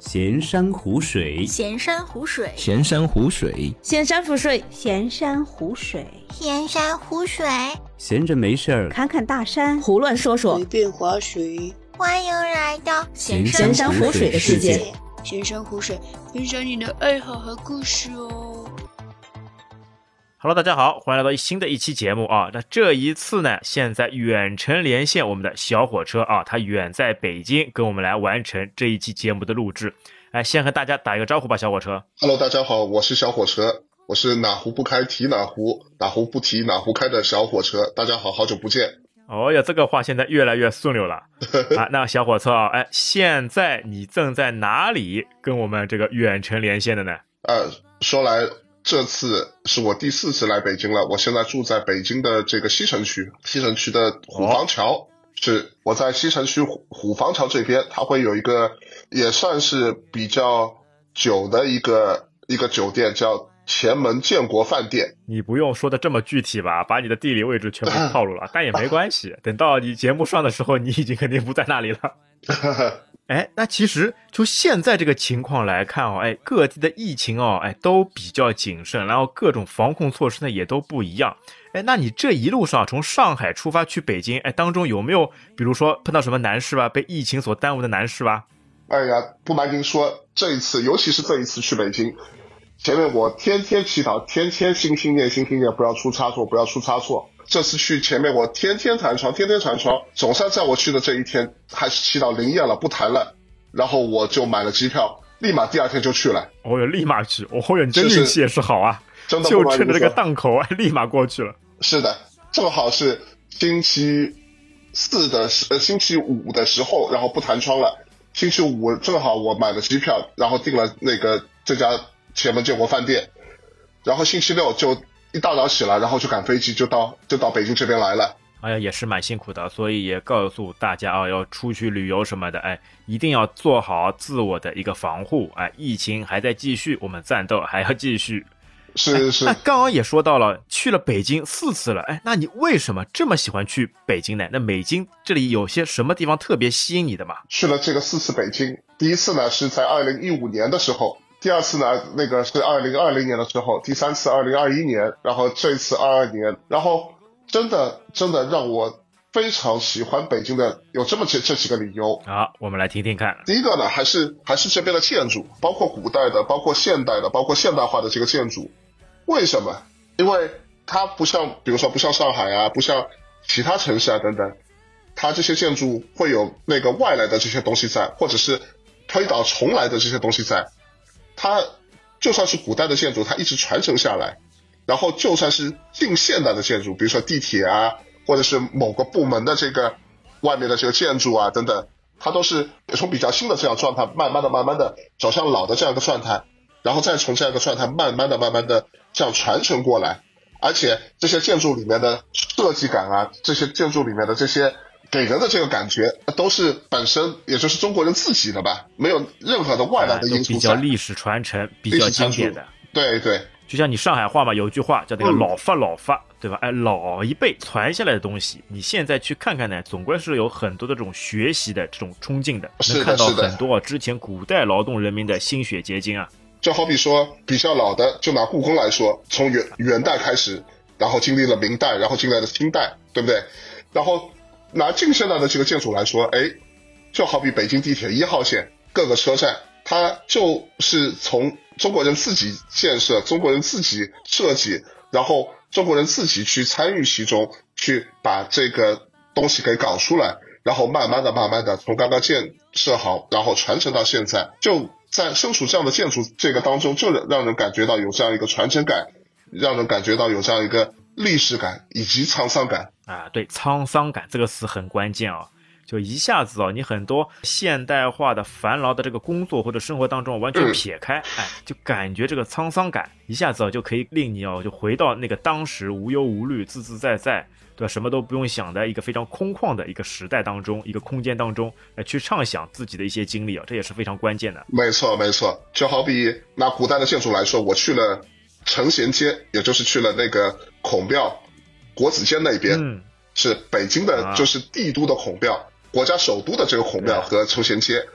闲山湖水，闲山湖水，闲山湖水，闲山湖水，闲山湖水，闲山湖水，闲着没事儿。看看大山，胡乱说说。随，便划水，欢迎来到闲闲山湖水的世界。闲山湖水，分享你的爱好和故事哦。Hello，大家好，欢迎来到新的一期节目啊。那这一次呢，现在远程连线我们的小火车啊，他远在北京，跟我们来完成这一期节目的录制。哎，先和大家打一个招呼吧，小火车。Hello，大家好，我是小火车，我是哪壶不开提哪壶，哪壶不提哪壶开的小火车。大家好，好久不见。哦呀，这个话现在越来越顺溜了 啊。那小火车啊，哎，现在你正在哪里跟我们这个远程连线的呢？呃，说来这次是我第四次来北京了，我现在住在北京的这个西城区，西城区的虎坊桥。是我在西城区虎虎坊桥这边，它会有一个也算是比较久的一个一个酒店，叫前门建国饭店。你不用说的这么具体吧，把你的地理位置全部套路了，但也没关系。等到你节目上的时候，你已经肯定不在那里了。哎，那其实就现在这个情况来看哦，哎，各地的疫情哦，哎，都比较谨慎，然后各种防控措施呢也都不一样。哎，那你这一路上从上海出发去北京，哎，当中有没有比如说碰到什么难事吧，被疫情所耽误的难事吧？哎呀，不瞒您说，这一次，尤其是这一次去北京，前面我天天祈祷，天天心心念心心念，不要出差错，不要出差错。这次去前面我天天弹窗，天天弹窗，总算在我去的这一天，还是祈祷灵验了，不弹了。然后我就买了机票，立马第二天就去了，哦哟，立马去！哦哟，你这运气也是好啊，真的就趁着这个档口，哎，立马过去了。是的，正好是星期四的时呃星期五的时候，然后不弹窗了。星期五正好我买了机票，然后订了那个这家前门建国饭店，然后星期六就一大早起来，然后就赶飞机就到就到北京这边来了。哎呀，也是蛮辛苦的，所以也告诉大家啊，要出去旅游什么的，哎，一定要做好自我的一个防护。哎，疫情还在继续，我们战斗还要继续。是是那，刚刚也说到了，去了北京四次了，哎，那你为什么这么喜欢去北京呢？那北京这里有些什么地方特别吸引你的吗？去了这个四次北京，第一次呢是在二零一五年的时候，第二次呢那个是二零二零年的时候，第三次二零二一年，然后这次二二年，然后真的真的让我非常喜欢北京的有这么这这几个理由。好，我们来听听看。第一个呢，还是还是这边的建筑，包括古代的，包括现代的，包括现代化的这个建筑。为什么？因为它不像，比如说不像上海啊，不像其他城市啊等等，它这些建筑会有那个外来的这些东西在，或者是推倒重来的这些东西在。它就算是古代的建筑，它一直传承下来，然后就算是近现代的建筑，比如说地铁啊，或者是某个部门的这个外面的这个建筑啊等等，它都是从比较新的这样状态，慢慢的、慢慢的走向老的这样一个状态，然后再从这样一个状态慢慢的、慢慢的这样传承过来。而且这些建筑里面的设计感啊，这些建筑里面的这些给人的这个感觉，都是本身也就是中国人自己的吧，没有任何的外来的因素比。较历史传承，比较经典的。对对，就像你上海话嘛，有一句话叫那个嗯“老发老发”，对吧？哎，老一辈传下来的东西，你现在去看看呢，总归是有很多的这种学习的这种冲劲的，是的能看到很多啊之前古代劳动人民的心血结晶啊。就好比说比较老的，就拿故宫来说，从元元代开始，然后经历了明代，然后进来的清代，对不对？然后拿近现代的这个建筑来说，哎，就好比北京地铁一号线各个车站，它就是从中国人自己建设、中国人自己设计，然后中国人自己去参与其中，去把这个东西给搞出来，然后慢慢的、慢慢的从刚刚建设好，然后传承到现在，就在身处这样的建筑这个当中，就让人感觉到有这样一个传承感，让人感觉到有这样一个历史感以及沧桑感。啊，对，沧桑感这个词很关键啊，就一下子哦，你很多现代化的繁劳的这个工作或者生活当中完全嗯撇开，哎，就感觉这个沧桑感一下子哦就可以令你哦就回到那个当时无忧无虑、自自在在，对吧？什么都不用想的一个非常空旷的一个时代当中，一个空间当中，哎去畅想自己的一些经历啊，这也是非常关键的。没错，没错，就好比拿古代的建筑来说，我去了承贤街，也就是去了那个孔庙、国子监那边，嗯，是北京啊。的，就是帝都的孔庙，国家首都的这个孔庙和成贤街。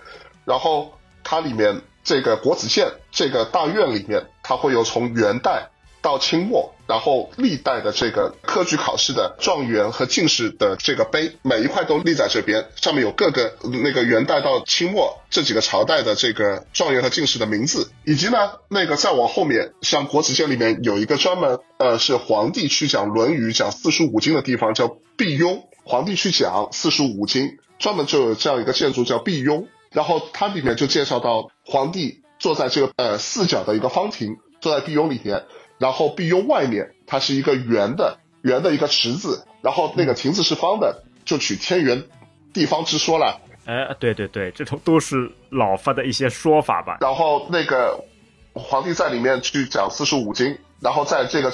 然后它里面这个国子监这个大院里面，它会有从元代到清末，然后历代的这个科举考试的状元和进士的这个碑，每一块都立在这边，上面有各个那个元代到清末这几个朝代的这个状元和进士的名字，以及呢那个再往后面，像国子监里面有一个专门呃是皇帝去讲《论语》讲四书五经的地方，叫辟雍，皇帝去讲四书五经，专门就有这样一个建筑叫辟雍，然后它里面就介绍到皇帝坐在这个呃四角的一个方亭，坐在辟雍里面。然后碧雍外面它是一个圆的圆的一个池子，然后那个亭子是方的，就取天圆地方之说了。哎，对对对，这种都是老发的一些说法吧。然后那个皇帝在里面去讲四书五经，然后在这个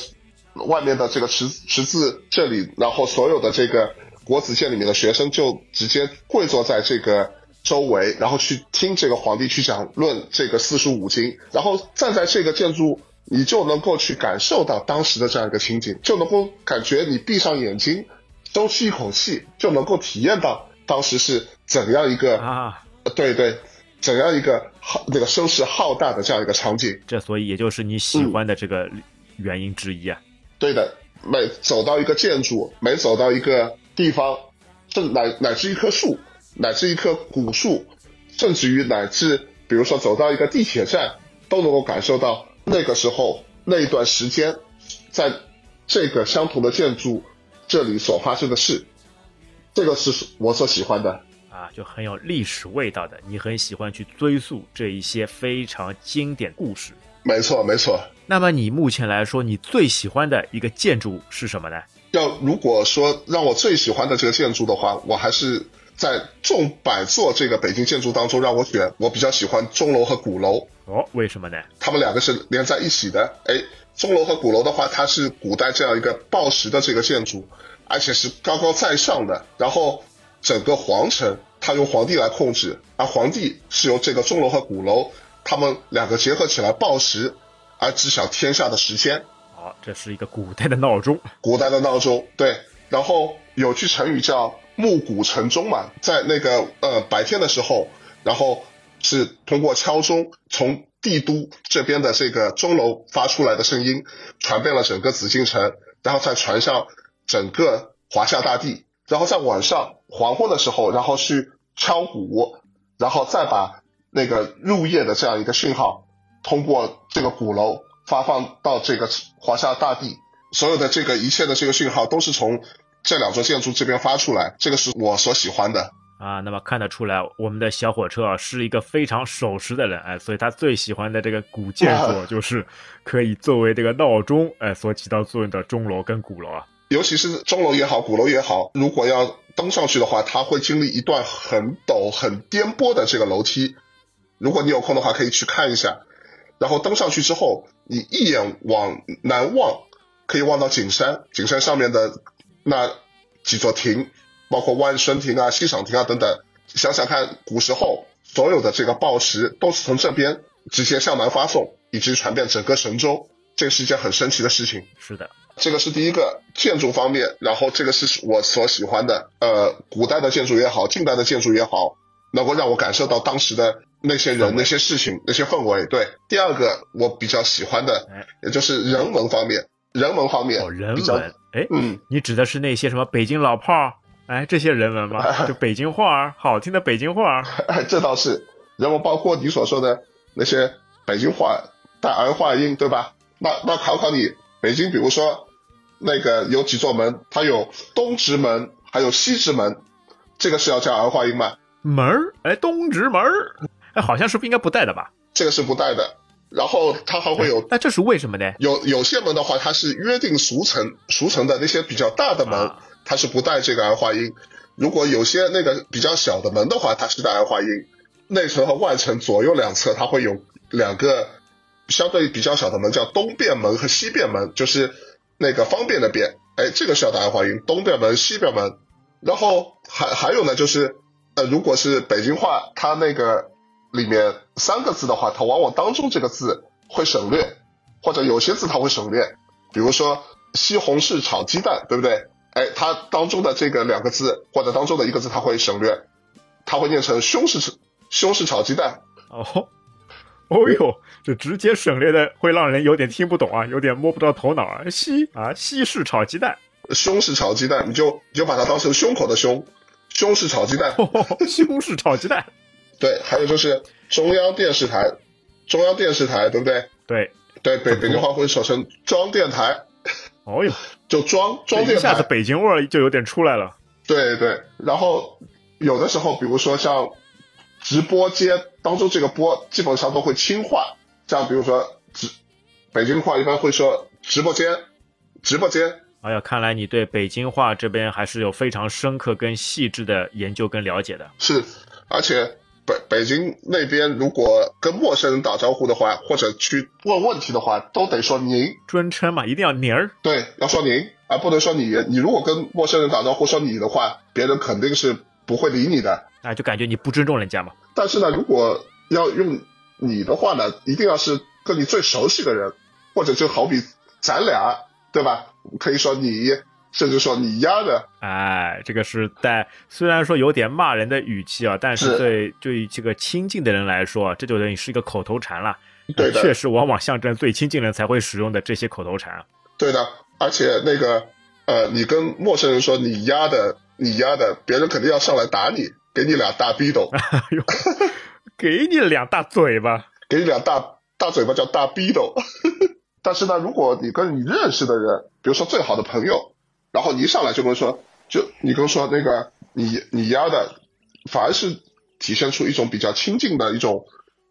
外面的这个池池子这里，然后所有的这个国子监里面的学生就直接跪坐在这个周围，然后去听这个皇帝去讲论这个四书五经，然后站在这个建筑。你就能够去感受到当时的这样一个情景，就能够感觉你闭上眼睛，都吸一口气，就能够体验到当时是怎样一个啊，对对，怎样一个浩那个声势浩大的这样一个场景。这所以也就是你喜欢的这个原因之一啊。对的，每走到一个建筑，每走到一个地方，甚乃乃至一棵树，乃至一棵古树，甚至于乃至比如说走到一个地铁站，都能够感受到。那个时候，那一段时间，在这个相同的建筑这里所发生的事，这个是我所喜欢的啊，就很有历史味道的。你很喜欢去追溯这一些非常经典故事。没错，没错。那么你目前来说，你最喜欢的一个建筑是什么呢？要如果说让我最喜欢的这个建筑的话，我还是在众百座这个北京建筑当中让我选，我比较喜欢钟楼和鼓楼。哦，为什么呢？他们两个是连在一起的。哎，钟楼和鼓楼的话，它是古代这样一个报时的这个建筑，而且是高高在上的。然后整个皇城，它由皇帝来控制，而皇帝是由这个钟楼和鼓楼，他们两个结合起来报时，而知晓天下的时间。好，这是一个古代的闹钟。古代的闹钟，对。然后有句成语叫“暮鼓晨钟”嘛，在那个呃白天的时候，然后。是通过敲钟，从帝都这边的这个钟楼发出来的声音，传遍了整个紫禁城，然后再传向整个华夏大地，然后在晚上黄昏的时候，然后去敲鼓，然后再把那个入夜的这样一个讯号，通过这个鼓楼发放到这个华夏大地，所有的这个一切的这个讯号都是从这两座建筑这边发出来，这个是我所喜欢的。啊，那么看得出来，我们的小火车啊是一个非常守时的人，哎，所以他最喜欢的这个古建 筑就是可以作为这个闹钟，哎，所起到作用的钟楼跟鼓楼啊。尤其是钟楼也好，鼓楼也好，如果要登上去的话，它会经历一段很陡、很颠簸的这个楼梯。如果你有空的话，可以去看一下。然后登上去之后，你一眼往南望，可以望到景山，景山上面的那几座亭。包括万顺亭啊、西赏亭啊等等，想想看，古时候所有的这个报时都是从这边直接向南发送，以及传遍整个神州，这是一件很神奇的事情。是的，这个是第一个建筑方面，然后这个是我所喜欢的，呃，古代的建筑也好，近代的建筑也好，能够让我感受到当时的那些人、那些事情、那些氛围。对，第二个我比较喜欢的，也就是人文方面，人文方面，哦，人文，哎，嗯，你指的是那些什么北京老炮儿？哎，这些人文嘛，就北京话儿，好听的北京话儿。哎，这倒是然后，包括你所说的那些北京话带儿化音，对吧？那那考考你，北京比如说那个有几座门，它有东直门，还有西直门，这个是要加儿化音吗？门儿，哎，东直门儿，哎，好像是不应该不带的吧？这个是不带的。然后它还会有，那这是为什么呢？有有些门的话，它是约定俗成俗成的那些比较大的门。它是不带这个儿化音，如果有些那个比较小的门的话，它是带儿化音。内层和外层左右两侧，它会有两个相对比较小的门，叫东便门和西便门，就是那个方便的便，哎，这个是要带儿化音，东便门、西便门。然后还还有呢，就是呃，如果是北京话，它那个里面三个字的话，它往往当中这个字会省略，或者有些字它会省略，比如说西红柿炒鸡蛋，对不对？哎，它当中的这个两个字或者当中的一个字，它会省略，它会念成“西红柿西红柿炒鸡蛋”，哦，哦呦，这直接省略的会让人有点听不懂啊，有点摸不着头脑啊。西啊，西式炒鸡蛋，胸式炒鸡蛋，你就你就把它当成胸口的胸，胸式炒鸡蛋。哦，西式炒鸡蛋，对，还有就是中央电视台，中央电视台，对不对？对，对，北北京话会说成装电台，哦呦，就装装电这一下子。北京味儿就有点出来了。对对，然后有的时候，比如说像直播间当中这个播，基本上都会轻化，像比如说直北京话一般会说直播间，直播间，哎呀，看来你对北京话这边还是有非常深刻跟细致的研究跟了解的。是，而且北北京那边如果跟陌生人打招呼的话，或者去问问题的话，都得说您，尊称嘛，一定要您儿。对，要说您，而不能说你。你如果跟陌生人打招呼说你的话，别人肯定是不会理你的。啊，就感觉你不尊重人家嘛。但是呢，如果要用你的话呢，一定要是跟你最熟悉的人，或者就好比咱俩，对吧？可以说你，甚至说你丫的，哎，这个是带虽然说有点骂人的语气啊，但是是对对于这个亲近的人来说啊，这就等于是一个口头禅了。对的确实往往象征最亲近人才会使用的这些口头禅啊。对的。而且那个，呃，你跟陌生人说你丫的，你丫的，别人肯定要上来打你，给你俩大逼斗，给你两大嘴巴。给你俩大大嘴巴叫大逼斗。但是呢，如果你跟你认识的人，比如说最好的朋友，然后你一上来就跟说，就你跟说那个你你丫的，反而是体现出一种比较亲近的一种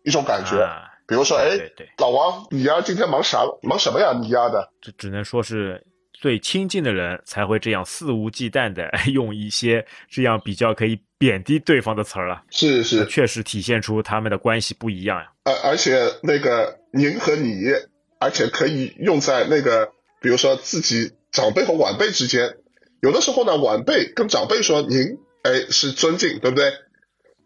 一种感觉。啊比如说，哎，对对，老王，你丫今天忙啥？忙什么呀？你丫的，这只能说是最亲近的人才会这样肆无忌惮的 用一些这样比较可以贬低对方的词儿了，是是，确实体现出他们的关系不一样呀。而而且那个您和你，而且可以用在那个，比如说自己长辈和晚辈之间。有的时候呢，晚辈跟长辈说您，哎，是尊敬，对不对？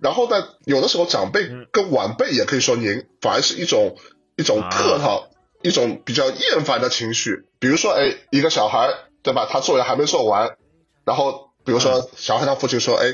然后呢，有的时候长辈嗯跟晚辈也可以说您，反而是一种一种啊客套，一种比较厌烦的情绪。比如说，哎，一个小孩，对吧？他作业还没做完，然后比如嗯说小孩他父亲说，哎，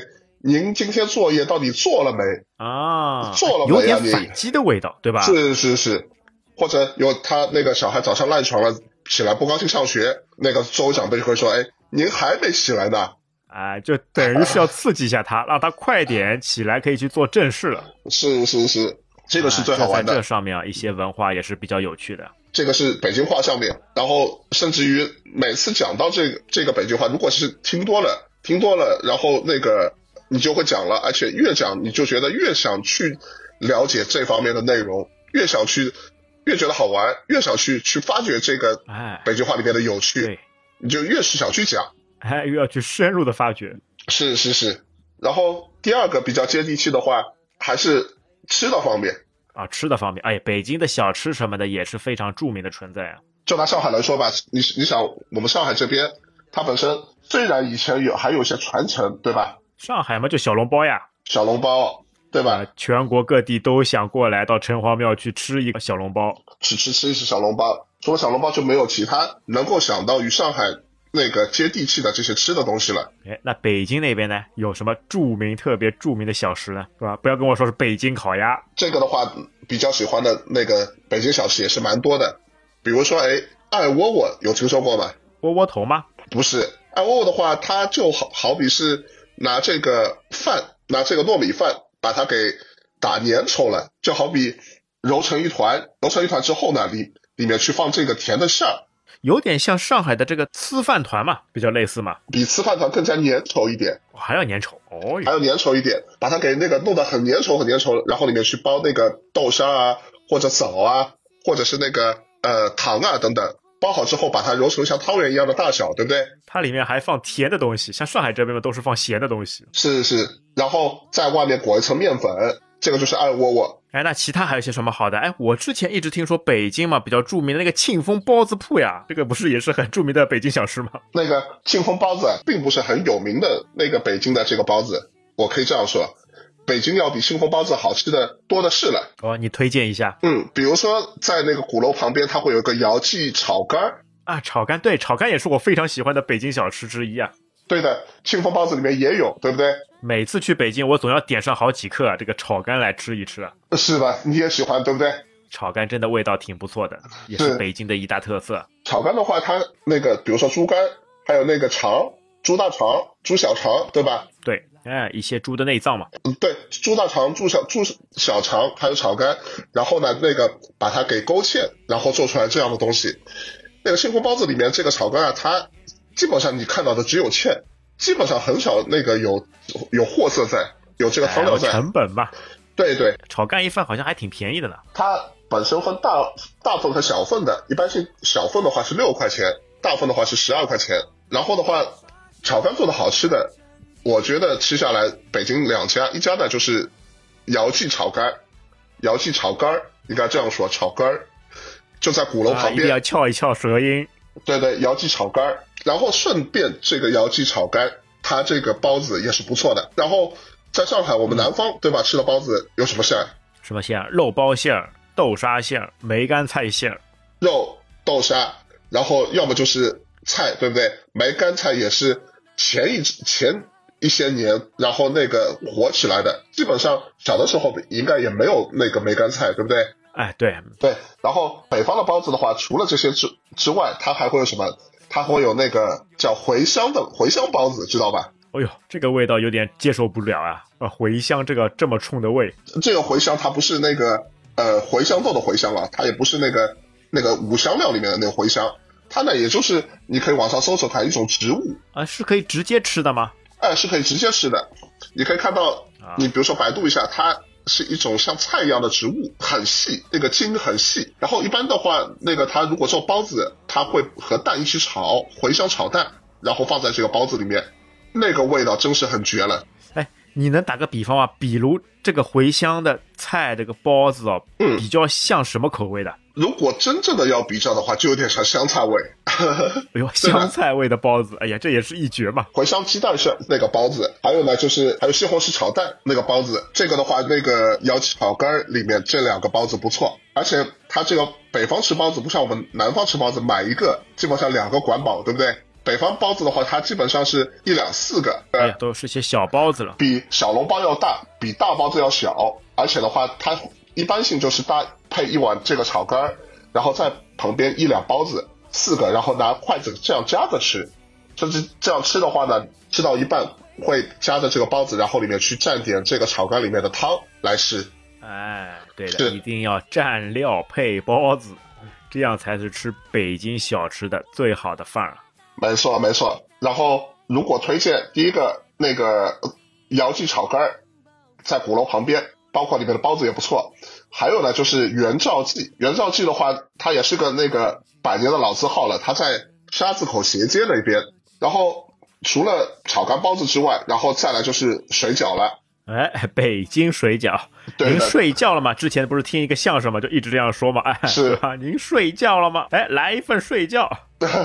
您今天作业到底做了没？啊，做了有没呀你点反击的味道，对吧？是是是，或者有他那个小孩早上赖床了，起来不高兴上学，那个周围长辈就会说：“哎，您还没起来呢。啊，就等于是要刺激一下他，让他快点 起来，可以去做正事了。”是是是，这个是最好玩的。这上面啊，一些文化也是比较有趣的。这个是北京话上面，然后甚至于每次讲到这个这个北京话，如果是听多了，听多了，然后那个你就会讲了，而且越讲你就觉得越想去了解这方面的内容，越想去，越觉得好玩，越想去去发掘这个哎，北京话里面的有趣，对，你就越是想去讲。哎，越要去深入的发掘。是是是，然后第二个比较接地气的话，还是吃的方面。啊，吃的方面，哎，北京的小吃什么的也是非常著名的存在啊。就拿上海来说吧，你你想，我们上海这边，它本身虽然以前有还有一些传承，对吧？上海嘛，就小笼包呀，小笼包，对吧？啊，全国各地都想过来到城隍庙去吃一个小笼包。吃吃吃一吃小笼包，除了小笼包就没有其他能够想到与上海那个接地气的这些吃的东西了。哎，那北京那边呢，有什么著名、特别著名的小吃呢？是吧？不要跟我说是北京烤鸭，这个的话，比较喜欢的那个北京小吃也是蛮多的，比如说，哎，艾窝窝有听说过吗？窝窝头吗？不是，艾窝窝的话，它就好好比是拿这个饭，拿这个糯米饭，把它给打粘稠了，就好比揉成一团，揉成一团之后呢，里里面去放这个甜的馅儿，有点像上海的这个粢饭团嘛，比较类似嘛，比粢饭团更加粘稠一点，还要粘稠哦。还要粘稠一点，把它给那个弄得很粘稠很粘稠，然后里面去包那个豆沙啊，或者枣啊，或者是那个呃糖啊等等，包好之后把它揉成像汤圆一样的大小，对不对？它里面还放甜的东西，像上海这边的都是放咸的东西。是是，然后在外面裹一层面粉，这个就是爱窝窝。哎，那其他还有些什么好的？哎，我之前一直听说北京嘛比较著名的那个庆丰包子铺呀，这个不是也是很著名的北京小吃吗？那个庆丰包子啊并不是很有名的那个北京的这个包子，我可以这样说，北京要比庆丰包子好吃的多的是了。哦，你推荐一下嗯，比如说在那个鼓楼旁边，它会有一个姚记炒肝儿，啊？炒肝，对，炒肝也是我非常喜欢的北京小吃之一啊。对的，庆丰包子里面也有，对不对？每次去北京，我总要点上好几克啊这个炒肝来吃一吃啊。是吧？你也喜欢，对不对？炒肝真的味道挺不错的，也是是北京的一大特色。炒肝的话，它那个比如说猪肝，还有那个肠，猪大肠、猪小肠，对吧？对，哎，一些猪的内脏嘛，嗯，对，猪大肠、猪小猪小肠还有炒肝，然后呢，那个把它给勾芡，然后做出来这样的东西。那个幸福包子里面这个炒肝啊，它基本上你看到的只有芡，基本上很少那个有有货色在，有这个汤料哎在。成本吧，对对，炒肝一份好像还挺便宜的呢。它本身分大大份和小份的，一般性小份的话是六块钱，大份的话是十二块钱。然后的话，炒肝做的好吃的，我觉得吃下来北京两家，一家呢就是姚记炒肝，姚记炒肝儿应该这样说，炒肝儿就在鼓楼啊，旁边。一要翘一翘舌音。对对，姚记炒肝儿，然后顺便这个姚记炒肝，它这个包子也是不错的。然后在上海，我们南方、对吧？吃的包子有什么馅儿？什么馅儿？肉包馅儿、豆沙馅儿、梅干菜馅儿。肉、豆沙，然后要么就是菜，对不对？梅干菜也是前一前一些年，然后那个火起来的。基本上小的时候应该也没有那个梅干菜，对不对？哎，对，对。然后北方的包子的话，除了这些之之外，它还会有什么？它会有那个叫茴香的茴香包子，知道吧？哎呦，这个味道有点接受不了啊！啊，茴香这个这么冲的味，这个茴香它不是那个呃茴香豆的茴香啊，它也不是那个那个五香料里面的那个茴香，它呢也就是你可以网上搜索它一种植物，啊，是可以直接吃的吗？哎，是可以直接吃的。你可以看到啊，你比如说百度一下，它是一种像菜一样的植物，很细，那个茎很细。然后一般的话，那个它如果做包子，它会和蛋一起炒，茴香炒蛋，然后放在这个包子里面，那个味道真是很绝了。哎，你能打个比方吗？比如这个茴香的菜，这个包子哦，嗯比较像什么口味的？如果真正的要比较的话，就有点像香菜味。哎呦，香菜味的包子，哎呀，这也是一绝嘛！茴香鸡蛋是那个包子，还有呢就是还有西红柿炒蛋那个包子，这个的话那个姚记炒肝儿里面这两个包子不错，而且它这个北方吃包子不像我们南方吃包子买一个基本上两个管饱，对不对？北方包子的话，它基本上是一两四个，呃哎，，都是些小包子了。比小笼包要大，比大包子要小，而且的话，它一般性就是搭配一碗这个炒肝儿，然后在旁边一两包子，四个，然后拿筷子这样夹着吃。甚至这样吃的话呢，吃到一半会夹着这个包子，然后里面去蘸点这个炒肝里面的汤来吃。哎，对的，是一定要蘸料配包子，这样才是吃北京小吃的最好的范儿啊。没错，没错。然后如果推荐第一个那个姚记炒肝，在鼓楼旁边，包括里面的包子也不错。还有呢，就是元兆记。元兆记的话，它也是个那个百年的老字号了，它在沙子口斜街那边。然后除了炒肝包子之外，然后再来就是水饺了。哎，北京水饺，您睡觉了吗？之前不是听一个相声嘛，就一直这样说嘛，哎，是对吧？您睡觉了吗？哎，来一份睡觉。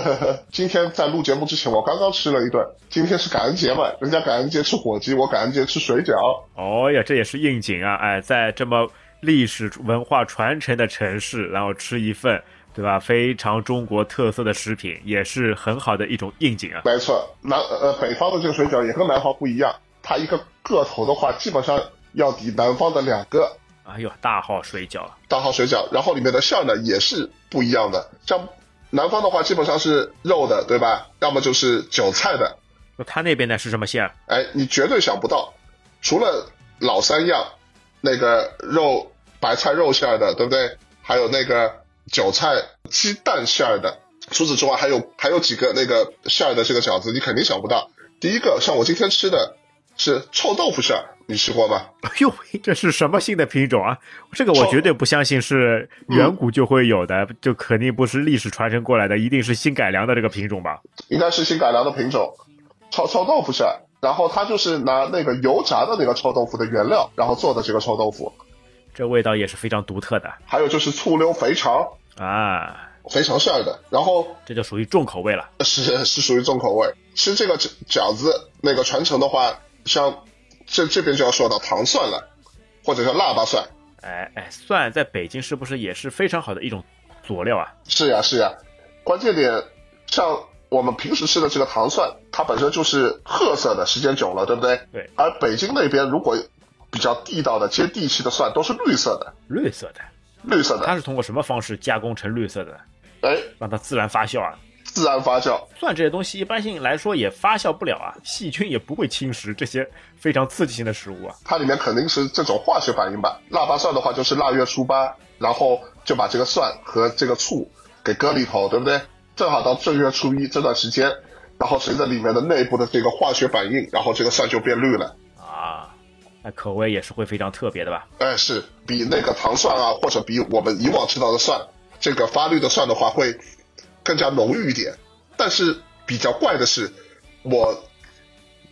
今天在录节目之前，我刚刚吃了一顿。今天是感恩节嘛，人家感恩节吃火鸡，我感恩节吃水饺。哦呀，这也是应景啊！哎，在这么历史文化传承的城市，然后吃一份，对吧？非常中国特色的食品，也是很好的一种应景啊。没错，南呃北方的这个水饺也跟南方不一样，它一个个头的话，基本上要抵南方的两个哎呦，大号水饺，大号水饺，然后里面的馅儿呢也是不一样的。像南方的话，基本上是肉的，对吧？要么就是韭菜的。那他那边呢是什么馅儿？哎，你绝对想不到，除了老三样，那个肉白菜肉馅儿的，对不对？还有那个韭菜鸡蛋馅儿的。除此之外，还有还有几个那个馅儿的这个饺子，你肯定想不到。第一个，像我今天吃的是臭豆腐馅儿，你吃过吗？哎呦，这是什么新的品种啊？这个我绝对不相信是远古就会有的，就肯定不是历史传承过来的，一定是新改良的这个品种吧？应该是新改良的品种，臭臭豆腐馅儿。然后它就是拿那个油炸的那个臭豆腐的原料，然后做的这个臭豆腐。这味道也是非常独特的还有就是醋溜肥肠，啊，肥肠馅儿的。然后这就属于重口味了。是是属于重口味。吃这个饺饺子那个传承的话，像这这边就要说到糖蒜了，或者叫腊八蒜。哎哎，蒜在北京是不是也是非常好的一种佐料啊？是呀是呀，关键点像我们平时吃的这个糖蒜，它本身就是褐色的，时间久了，对不对？对。而北京那边如果比较地道的、接地气的蒜，都是绿色的，绿色的，绿色的。它是通过什么方式加工成绿色的？哎，让它自然发酵啊。自然发酵，蒜这些东西一般性来说也发酵不了啊，细菌也不会侵蚀这些非常刺激性的食物啊。它里面肯定是这种化学反应吧？腊八蒜的话就是腊月初八，然后就把这个蒜和这个醋给搁里头，对不对？正好到正月初一这段时间，然后随着里面的内部的这个化学反应，然后这个蒜就变绿了啊。那口味也是会非常特别的吧？哎，是比那个糖蒜啊，或者比我们以往吃到的蒜，这个发绿的蒜的话会。更加浓郁一点，但是比较怪的是，我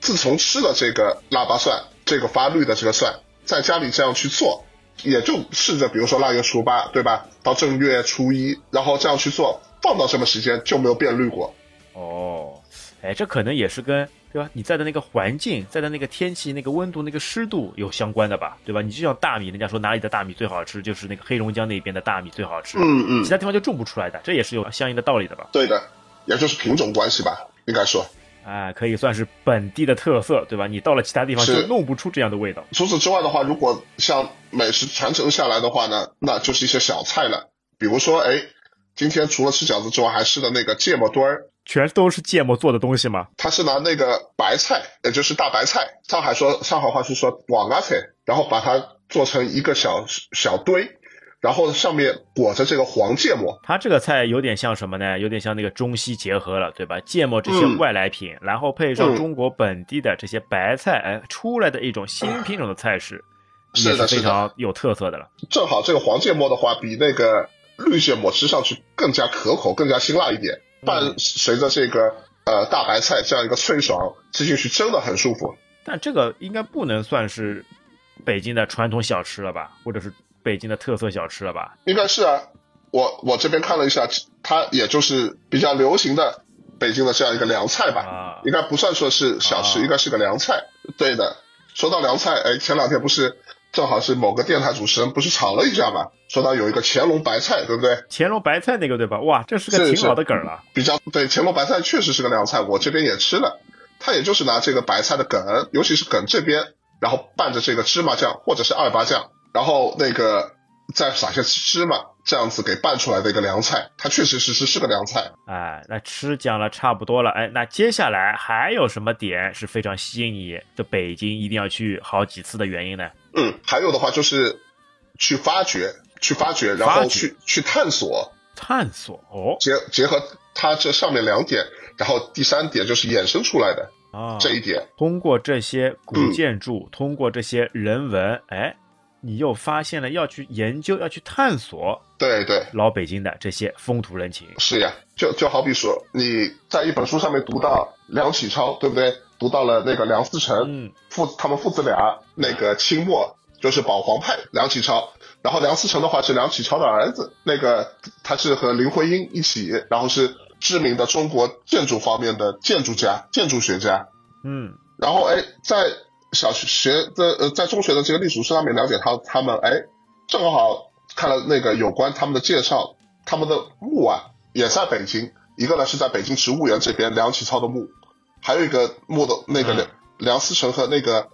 自从吃了这个腊八蒜，这个发绿的这个蒜，在家里这样去做，也就试着，比如说腊月初八，对吧？到正月初一，然后这样去做，放到什么时间就没有变绿过。哦，哎，这可能也是跟。对吧？你在的那个环境，在的那个天气、那个温度、那个湿度有相关的吧？对吧？你就像大米，人家说哪里的大米最好吃，就是那个黑龙江那边的大米最好吃。嗯嗯，其他地方就种不出来的，这也是有相应的道理的吧？对的，也就是品种关系吧，应该说。哎，可以算是本地的特色，对吧？你到了其他地方就弄不出这样的味道。除此之外的话，如果像美食传承下来的话呢，那就是一些小菜了，比如说，哎，今天除了吃饺子之外，还吃的那个芥末墩儿。全都是芥末做的东西吗？他是拿那个白菜，也就是大白菜，上海说上海话是说广阿菜，然后把它做成一个小小堆，然后上面裹着这个黄芥末。它这个菜有点像什么呢？有点像那个中西结合了，对吧？芥末这些外来品，然后配上中国本地的这些白菜，哎，出来的一种新品种的菜式，是的，非常有特色的了。正好这个黄芥末的话，比那个绿芥末吃上去更加可口，更加辛辣一点。伴随着这个呃大白菜这样一个脆爽，吃进去真的很舒服。但这个应该不能算是北京的传统小吃了吧，或者是北京的特色小吃了吧？应该是啊，我我这边看了一下，它也就是比较流行的北京的这样一个凉菜吧，应该不算说是小吃，应该是个凉菜。对的，说到凉菜，哎，前两天不是。正好是某个电台主持人不是吵了一架嘛，说到有一个乾隆白菜，对不对？乾隆白菜那个对吧？哇，这是个挺好的梗了。比较对，乾隆白菜确实是个凉菜，我这边也吃了。他也就是拿这个白菜的梗，尤其是梗这边，然后拌着这个芝麻酱或者是二八酱，然后那个再撒些芝麻，这样子给拌出来的一个凉菜，它确实是是是个凉菜。哎，那吃讲了差不多了，哎，那接下来还有什么点是非常吸引你的北京一定要去好几次的原因呢？嗯，还有的话就是去发掘，去发掘，然后去去探索，探索哦，结结合它这上面两点，然后第三点就是衍生出来的啊。这一点，通过这些古建筑，通过这些人文，哎，你又发现了要去研究，要去探索，对对，老北京的这些风土人情。是呀，就就好比说你在一本书上面读到梁启超，对不对？读到了那个梁思成嗯父，他们父子俩那个清末就是保皇派梁启超，然后梁思成的话是梁启超的儿子，那个他是和林徽因一起，然后是知名的中国建筑方面的建筑家、建筑学家。嗯，然后哎，在小学的呃，在中学的这个历史书上面了解他他们，哎，正好看了那个有关他们的介绍，他们的墓啊也在北京，一个呢是在北京植物园这边梁启超的墓。还有一个墓的那个梁梁思成和那个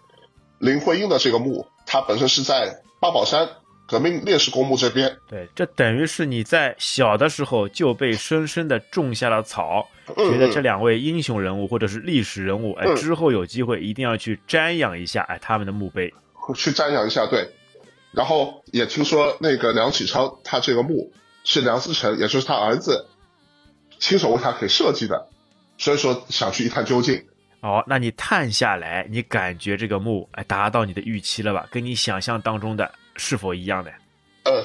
林徽因的这个墓，它本身是在八宝山革命烈士公墓这边。对，这等于是你在小的时候就被深深的种下了草，觉得这两位英雄人物或者是历史人物，哎，之后有机会一定要去瞻仰一下，哎，他们的墓碑，去瞻仰一下。对，然后也听说那个梁启超他这个墓是梁思成，也就是他儿子亲手为他给设计的。所以说想去一探究竟。哦，那你探下来，你感觉这个墓哎达到你的预期了吧？跟你想象当中的是否一样的？呃，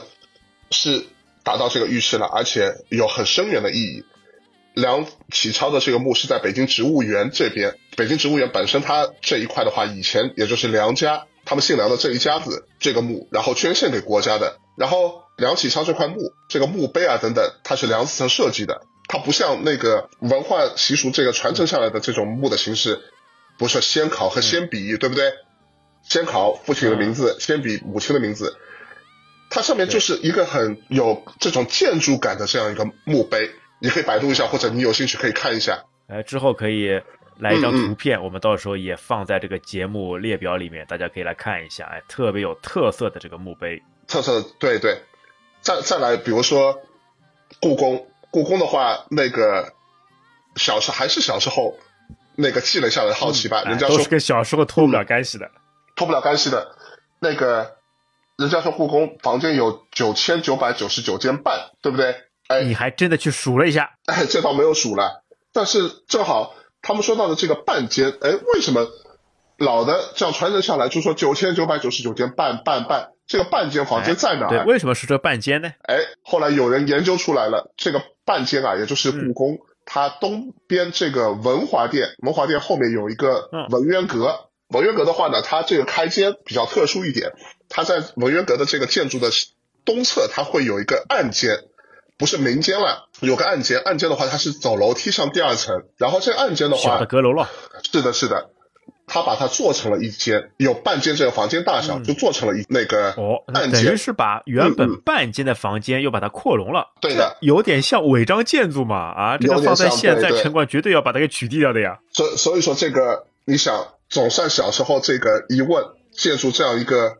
是达到这个预期了，而且有很深远的意义。梁启超的这个墓是在北京植物园这边，北京植物园本身它这一块的话，以前也就是梁家他们姓梁的这一家子这个墓，然后捐献给国家的。然后梁启超这块墓，这个墓碑啊等等，它是梁思成设计的。它不像那个文化习俗这个传承下来的这种墓的形式，不是先考和先比，对不对？先考父亲的名字，先比母亲的名字。它上面就是一个很有这种建筑感的这样一个墓碑，你可以百度一下，或者你有兴趣可以看一下。呃，之后可以来一张嗯嗯图片，我们到时候也放在这个节目列表里面，大家可以来看一下。哎，特别有特色的这个墓碑。特色对对，再再来，比如说故宫，故宫的话，那个小时还是小时候那个积累下来的好奇吧，哎人家说都是跟小时候脱不了干系的。脱不了干系的。那个人家说故宫房间有九千九百九十九间半，对不对？哎，你还真的去数了一下，哎，这倒没有数了，但是正好他们说到的这个半间，哎，为什么老的这样传承下来就说九千九百九十九间半半半，这个半间房间在哪对，儿？为什么是这半间呢？哎，后来有人研究出来了，这个半间啊，也就是故宫，它东边这个文华殿，文华殿后面有一个嗯文渊阁。文渊阁的话呢，它这个开间比较特殊一点，它在文渊阁的这个建筑的东侧，它会有一个暗间，不是明间了，有个暗间。暗间的话，它是走楼梯上第二层，然后这个暗间的话小的，阁楼了。是的，是的，它把它做成了一间，有半间这个房间大小，嗯就做成了一那个哦，那。等于是把原嗯本嗯半间的房间又把它扩容了。对的，有点像违章建筑嘛啊，这个放在现在城管绝对要把它给取缔掉的呀。所所以说这个，你想总算小时候这个疑问借助这样一个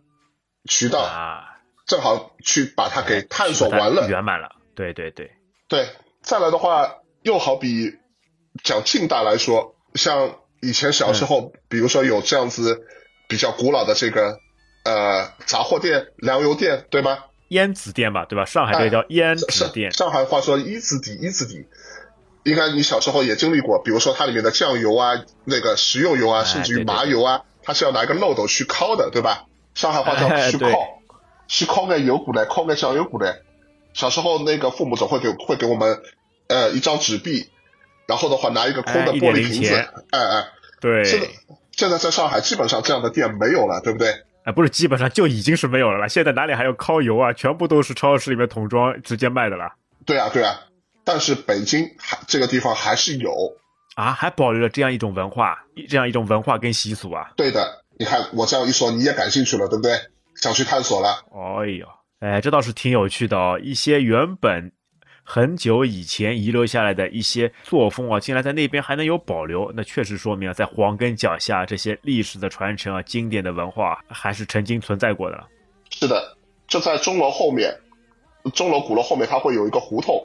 渠道，啊，正好去把它给探索完了。圆满了。对对对，对，再来的话，又好比讲近代来说，像以前小时候，比如说有这样子比较古老的这个呃杂货店、粮油店，对吗？烟子店吧，对吧？上海这个叫烟子上店。上海话说一字底一字底，应该你小时候也经历过，比如说它里面的酱油啊、那个食用油啊，哎甚至于麻油啊，它是要拿一个漏斗去敲的，对吧？上海话叫去敲，去敲个油鼓来，敲个酱油鼓来。小时候那个父母总会给会给我们呃一张纸币，然后的话拿一个空的玻璃瓶子，哎哎，对，现在现在在上海基本上这样的店没有了，对不对？哎，不是，基本上就已经是没有了啦。现在哪里还有烤油啊？全部都是超市里面桶装直接卖的啦。对啊对啊，但是北京还这个地方还是有，啊，还保留了这样一种文化，这样一种文化跟习俗啊。对的，你看我这样一说，你也感兴趣了，对不对？想去探索了。哎呦，哎，这倒是挺有趣的哦。一些原本很久以前遗留下来的一些作风啊，竟然在那边还能有保留，那确实说明啊，在黄根脚下这些历史的传承啊、经典的文化还是曾经存在过的。是的，就在钟楼后面，钟楼鼓楼后面，它会有一个胡同，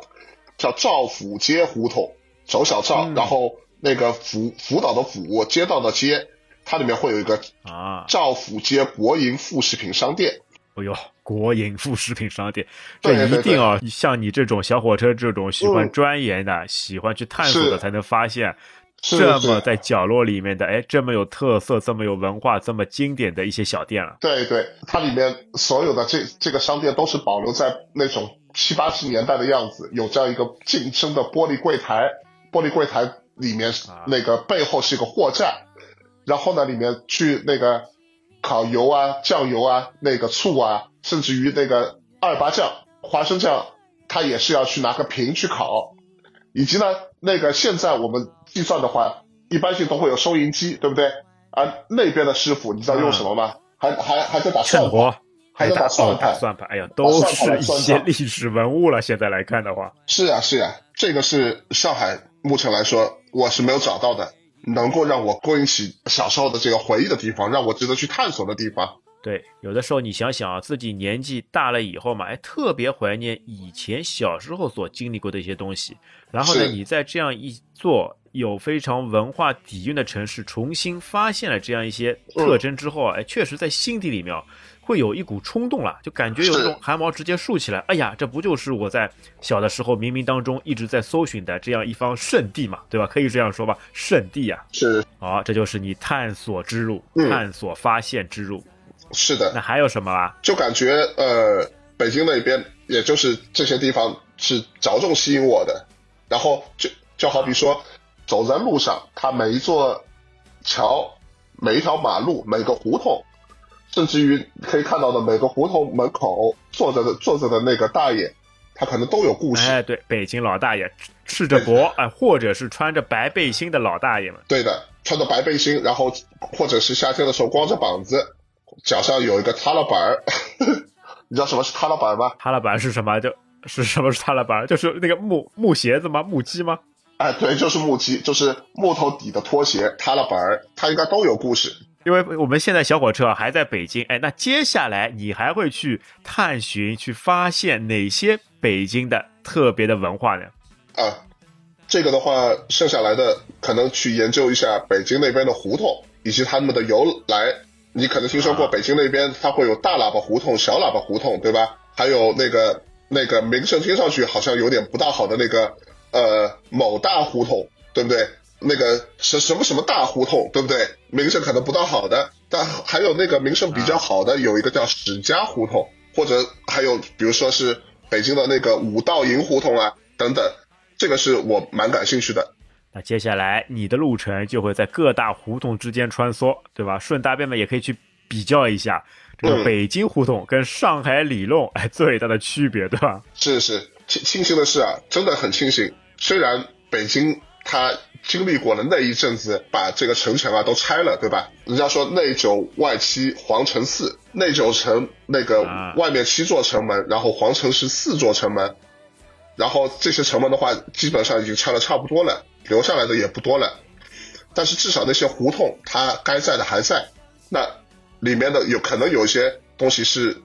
叫赵府街胡同，走小赵，嗯然后那个辅辅导的辅，街道的街，它里面会有一个啊，赵府街国营副食品商店。哎呦，国营副食品商店，这一定要，像你这种小火车这种喜欢嗯。钻研的、喜欢去探索的，才能发现这么在角落里面的，哎，这么有特色、这么有文化、这么经典的一些小店了。对对，它里面所有的这这个商店都是保留在那种七八十年代的样子，有这样一个竞争的玻璃柜台，玻璃柜台里面啊。那个背后是一个货架，然后呢里面去那个烤油啊、酱油啊、那个醋啊，甚至于那个二八酱、花生酱，它也是要去拿个瓶去烤，以及呢那个现在我们计算的话，一般性都会有收银机，对不对？而那边的师傅，你知道用什么吗？还还还在打算盘，还在打哦算盘。打算盘，哎呀，都算是一些历史文物了。现在来看的话，是呀、是呀、这个是上海目前来说我是没有找到的，能够让我勾引起小时候的这个回忆的地方，让我值得去探索的地方。对，有的时候你想想啊，自己年纪大了以后嘛，哎，特别怀念以前小时候所经历过的一些东西。然后呢，你在这样一座有非常文化底蕴的城市，重新发现了这样一些特征之后啊，哎，确实在心底里面啊，会有一股冲动了，就感觉有一种汗毛直接竖起来。哎呀，这不就是我在小的时候冥冥当中一直在搜寻的这样一方圣地嘛，对吧？可以这样说吧，圣地呀、是好，这就是你探索之路，嗯探索发现之路。是的，那还有什么啊？就感觉呃，北京那边也就是这些地方是着重吸引我的。然后就就好比说，走在路上，它每一座桥、每一条马路、每个胡同，甚至于可以看到的每个胡同门口坐着的坐着的那个大爷，他可能都有故事。哎，对，北京老大爷赤着脖，哎，或者是穿着白背心的老大爷们，对的，穿着白背心，然后或者是夏天的时候光着膀子，脚上有一个踏拉板儿。你知道什么是踏拉板吗？踏拉板是什么？就是什么是踏拉板？就是那个木木鞋子吗？木屐吗？哎，对，就是木屐，就是木头底的拖鞋，踏拉板儿，它应该都有故事。因为我们现在小火车还在北京，哎，那接下来你还会去探寻、去发现哪些北京的特别的文化呢？啊，这个的话，剩下来的可能去研究一下北京那边的胡同以及他们的由来。你可能听说过北京那边它会有大喇叭胡同、小喇叭胡同，对吧？还有那个那个名声听上去好像有点不大好的那个呃某大胡同，对不对？那个什什么什么大胡同，对不对？名声可能不大好的，但还有那个名声比较好的，有一个叫史家胡同，或者还有比如说是北京的那个五道营胡同啊等等，这个是我蛮感兴趣的。那接下来你的路程就会在各大胡同之间穿梭，对吧？顺大便们也可以去比较一下这个北京胡同跟上海里弄哎 最大的区别，对吧？是是，庆庆幸的是啊，真的很庆幸，虽然北京它。经历过了那一阵子，把这个城墙啊都拆了，对吧？人家说内九外七，皇城四。内九城那个外面七座城门，然后皇城是四座城门，然后这些城门的话，基本上已经拆的差不多了，留下来的也不多了。但是至少那些胡同，它该在的还在。那里面的有可能有一些东西是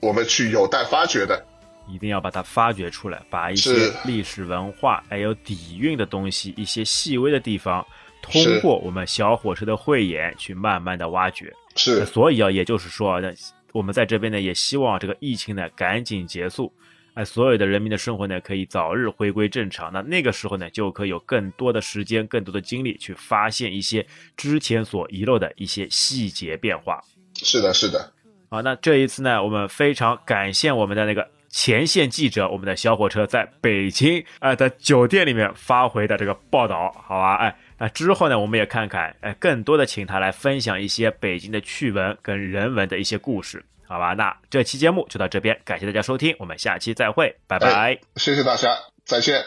我们去有待发掘的。一定要把它发掘出来，把一些历史文化还有底蕴的东西，一些细微的地方，通过我们小火车的慧眼去慢慢的挖掘。是，所以啊，也就是说，那我们在这边呢，也希望这个疫情呢赶紧结束，哎，所有的人民的生活呢可以早日回归正常。那那个时候呢，就可以有更多的时间、更多的精力去发现一些之前所遗漏的一些细节变化。是的，是的。好，那这一次呢，我们非常感谢我们的那个。前线记者，我们的小火车在北京呃的酒店里面发回的这个报道，好吧？哎，那之后呢，我们也看看，哎，更多的请他来分享一些北京的趣闻跟人文的一些故事，好吧？那这期节目就到这边，感谢大家收听，我们下期再会，拜拜。谢谢大家，再见。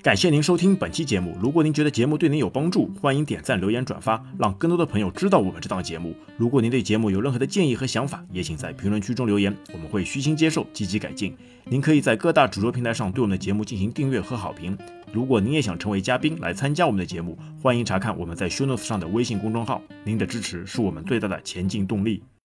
感谢您收听本期节目。如果您觉得节目对您有帮助，欢迎点赞、留言、转发，让更多的朋友知道我们这档节目。如果您对节目有任何的建议和想法，也请在评论区中留言，我们会虚心接受，积极改进。您可以在各大主流平台上对我们的节目进行订阅和好评。如果您也想成为嘉宾来参加我们的节目，欢迎查看我们在 Show Notes 上的微信公众号。您的支持是我们最大的前进动力。